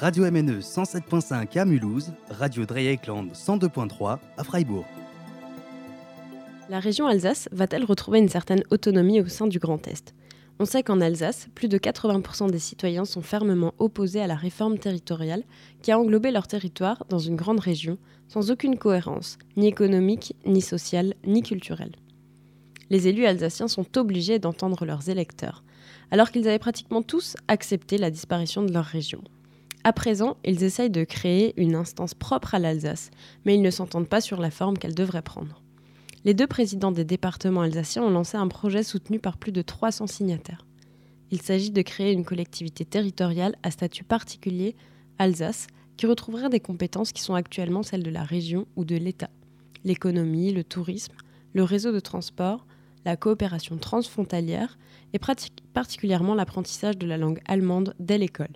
Radio MNE 107.5 à Mulhouse, Radio Dreieckland 102.3 à Freiburg. La région Alsace va-t-elle retrouver une certaine autonomie au sein du Grand Est? On sait qu'en Alsace, plus de 80% des citoyens sont fermement opposés à la réforme territoriale qui a englobé leur territoire dans une grande région sans aucune cohérence, ni économique, ni sociale, ni culturelle. Les élus alsaciens sont obligés d'entendre leurs électeurs, alors qu'ils avaient pratiquement tous accepté la disparition de leur région. À présent, ils essayent de créer une instance propre à l'Alsace, mais ils ne s'entendent pas sur la forme qu'elle devrait prendre. Les deux présidents des départements alsaciens ont lancé un projet soutenu par plus de 300 signataires. Il s'agit de créer une collectivité territoriale à statut particulier, Alsace, qui retrouverait des compétences qui sont actuellement celles de la région ou de l'État. L'économie, le tourisme, le réseau de transport, la coopération transfrontalière et particulièrement l'apprentissage de la langue allemande dès l'école.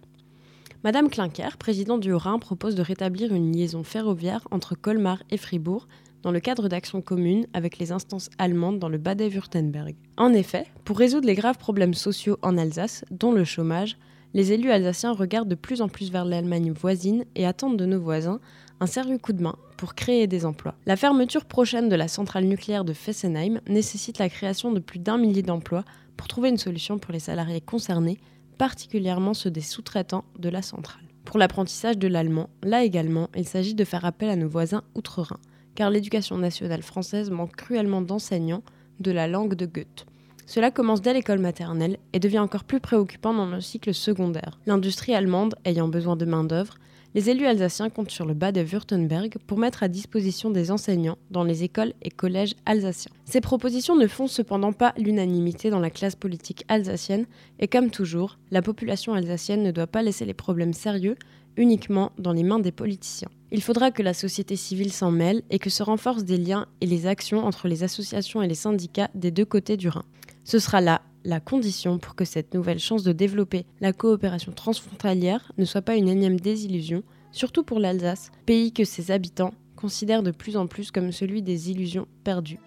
Madame Klinker, présidente du Haut-Rhin, propose de rétablir une liaison ferroviaire entre Colmar et Fribourg dans le cadre d'actions communes avec les instances allemandes dans le Bade-Württemberg. En effet, pour résoudre les graves problèmes sociaux en Alsace, dont le chômage, les élus alsaciens regardent de plus en plus vers l'Allemagne voisine et attendent de nos voisins un sérieux coup de main pour créer des emplois. La fermeture prochaine de la centrale nucléaire de Fessenheim nécessite la création de plus d'un millier d'emplois pour trouver une solution pour les salariés concernés particulièrement ceux des sous-traitants de la centrale. Pour l'apprentissage de l'allemand, là également, il s'agit de faire appel à nos voisins outre-Rhin, car l'éducation nationale française manque cruellement d'enseignants de la langue de Goethe. Cela commence dès l'école maternelle et devient encore plus préoccupant dans le cycle secondaire. L'industrie allemande ayant besoin de main-d'œuvre, les élus alsaciens comptent sur le bas de Württemberg pour mettre à disposition des enseignants dans les écoles et collèges alsaciens. Ces propositions ne font cependant pas l'unanimité dans la classe politique alsacienne et comme toujours, la population alsacienne ne doit pas laisser les problèmes sérieux uniquement dans les mains des politiciens. Il faudra que la société civile s'en mêle et que se renforcent des liens et les actions entre les associations et les syndicats des deux côtés du Rhin. Ce sera là la condition pour que cette nouvelle chance de développer la coopération transfrontalière ne soit pas une énième désillusion, surtout pour l'Alsace, pays que ses habitants considèrent de plus en plus comme celui des illusions perdues.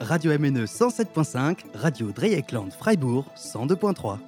Radio MNE 107.5, Radio Dreieckland Freiburg 102.3.